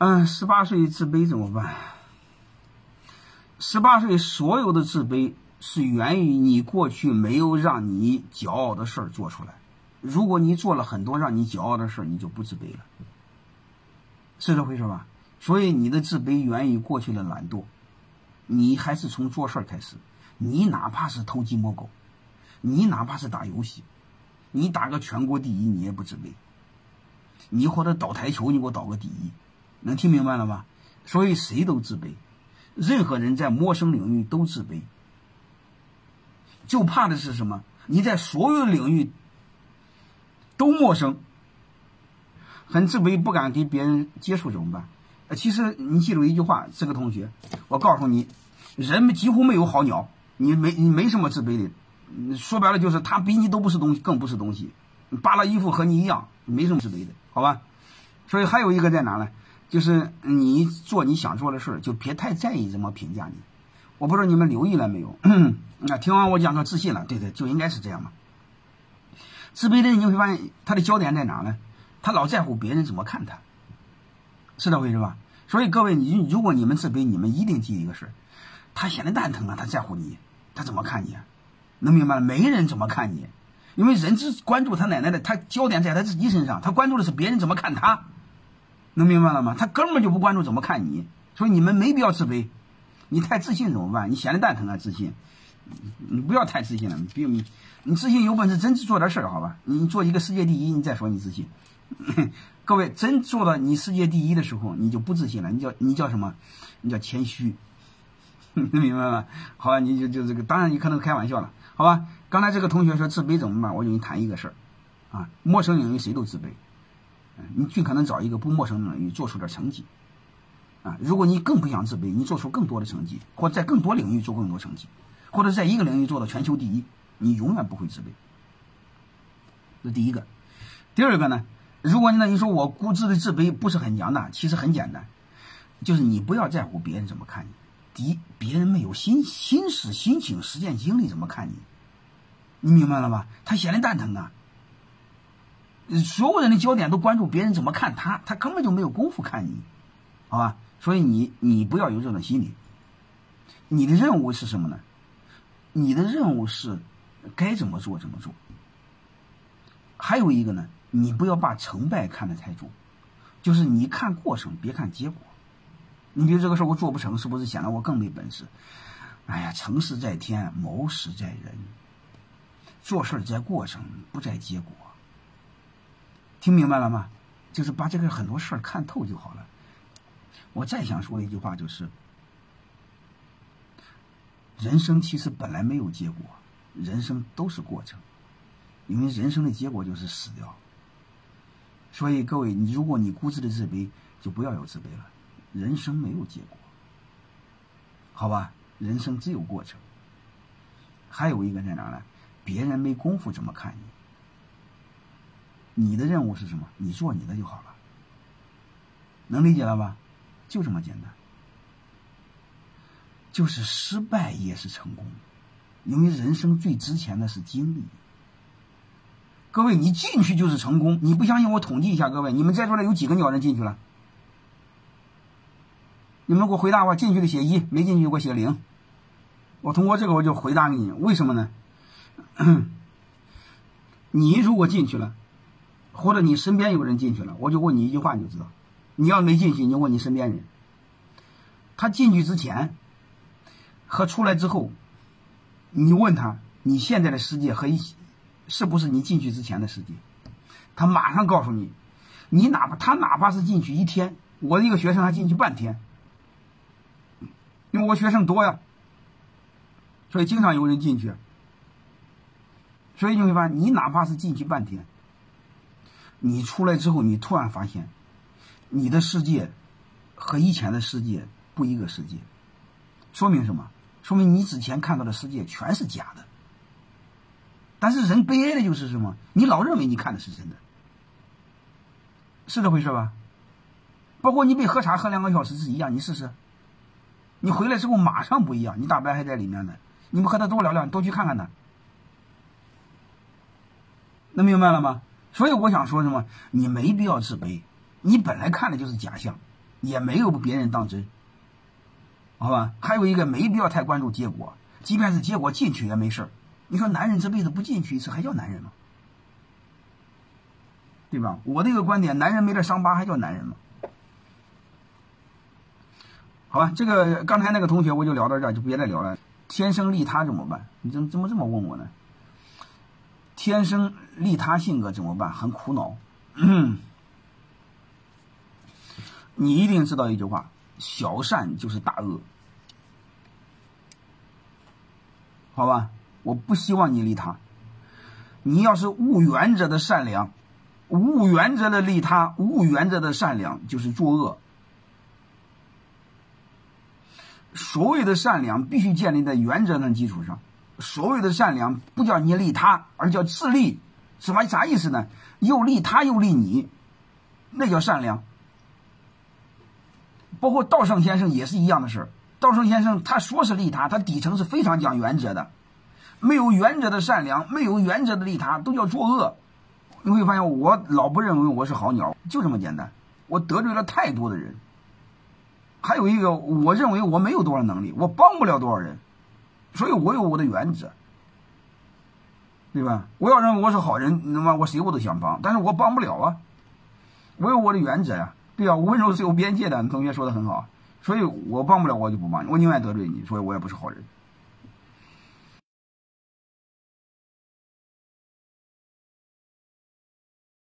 嗯，十八岁自卑怎么办？十八岁所有的自卑是源于你过去没有让你骄傲的事儿做出来。如果你做了很多让你骄傲的事儿，你就不自卑了，是这回事吧？所以你的自卑源于过去的懒惰。你还是从做事儿开始。你哪怕是偷鸡摸狗，你哪怕是打游戏，你打个全国第一，你也不自卑。你或者倒台球，你给我倒个第一。能听明白了吗？所以谁都自卑，任何人在陌生领域都自卑，就怕的是什么？你在所有领域都陌生，很自卑，不敢跟别人接触，怎么办？呃，其实你记住一句话，这个同学，我告诉你，人们几乎没有好鸟，你没你没什么自卑的，说白了就是他比你都不是东西，更不是东西，扒拉衣服和你一样，没什么自卑的，好吧？所以还有一个在哪呢？就是你做你想做的事儿，就别太在意怎么评价你。我不知道你们留意了没有？那听完我讲说自信了，对对，就应该是这样嘛。自卑的人你会发现他的焦点在哪呢？他老在乎别人怎么看他，是这回事吧？所以各位，你如果你们自卑，你们一定记一个事儿：他显得蛋疼啊，他在乎你，他怎么看你？能明白了？没人怎么看你，因为人只关注他奶奶的，他焦点在他自己身上，他关注的是别人怎么看他。能明白了吗？他根本就不关注怎么看你，所以你们没必要自卑。你太自信怎么办？你闲的蛋疼啊！自信，你不要太自信了。你你，你自信有本事真做点事儿，好吧？你做一个世界第一，你再说你自信。各位，真做到你世界第一的时候，你就不自信了。你叫你叫什么？你叫谦虚。能明白吗？好吧，你就就这个，当然你可能开玩笑了，好吧？刚才这个同学说自卑怎么办？我就跟你谈一个事儿啊，陌生领域谁都自卑。你尽可能找一个不陌生的领域做出点成绩，啊，如果你更不想自卑，你做出更多的成绩，或在更多领域做更多成绩，或者在一个领域做到全球第一，你永远不会自卑。这第一个。第二个呢，如果那你说我固执的自卑不是很强大，其实很简单，就是你不要在乎别人怎么看你。第一，别人没有心心思、心情、实践经历怎么看你，你明白了吧？他闲的蛋疼啊。所有人的焦点都关注别人怎么看他，他根本就没有功夫看你，好吧？所以你你不要有这种心理。你的任务是什么呢？你的任务是该怎么做怎么做。还有一个呢，你不要把成败看得太重，就是你看过程，别看结果。你比如这个事儿我做不成，是不是显得我更没本事？哎呀，成事在天，谋事在人。做事在过程，不在结果。听明白了吗？就是把这个很多事儿看透就好了。我再想说一句话，就是人生其实本来没有结果，人生都是过程，因为人生的结果就是死掉。所以各位，你如果你固执的自卑，就不要有自卑了。人生没有结果，好吧？人生只有过程。还有一个在哪呢？别人没功夫怎么看你？你的任务是什么？你做你的就好了，能理解了吧？就这么简单。就是失败也是成功，因为人生最值钱的是经历。各位，你进去就是成功。你不相信我统计一下，各位，你们在座的有几个鸟人进去了？你们给我回答我，进去的写一，没进去给我写零。我通过这个我就回答你，为什么呢？你如果进去了。或者你身边有人进去了，我就问你一句话，你就知道。你要没进去，你就问你身边人。他进去之前和出来之后，你问他你现在的世界和一是不是你进去之前的世界？他马上告诉你，你哪怕他哪怕是进去一天，我一个学生还进去半天，因为我学生多呀，所以经常有人进去。所以你会发现，你哪怕是进去半天。你出来之后，你突然发现，你的世界和以前的世界不一个世界，说明什么？说明你之前看到的世界全是假的。但是人悲哀的就是什么？你老认为你看的是真的，是这回事吧？包括你被喝茶喝两个小时是一样，你试试，你回来之后马上不一样，你大白还在里面呢。你们和他多聊聊，你多去看看他，能明白了吗？所以我想说什么？你没必要自卑，你本来看的就是假象，也没有别人当真，好吧？还有一个没必要太关注结果，即便是结果进去也没事你说男人这辈子不进去一次还叫男人吗？对吧？我这个观点，男人没点伤疤还叫男人吗？好吧，这个刚才那个同学我就聊到这儿，就别再聊了。天生利他怎么办？你怎么怎么这么问我呢？天生利他性格怎么办？很苦恼。你一定知道一句话：小善就是大恶。好吧，我不希望你利他。你要是无原则的善良，无原则的利他，无原则的善良就是作恶。所谓的善良必须建立在原则的基础上。所谓的善良不叫你利他，而叫自利。什么啥意思呢？又利他又利你，那叫善良。包括道圣先生也是一样的事儿。道圣先生他说是利他，他底层是非常讲原则的。没有原则的善良，没有原则的利他，都叫作恶。你会发现，我老不认为我是好鸟，就这么简单。我得罪了太多的人。还有一个，我认为我没有多少能力，我帮不了多少人，所以我有我的原则，对吧？我要认为我是好人，那么我谁我都想帮，但是我帮不了啊，我有我的原则呀，对啊，温柔是有边界的。同学说的很好，所以我帮不了我就不帮你，我宁愿得罪你，所以我也不是好人。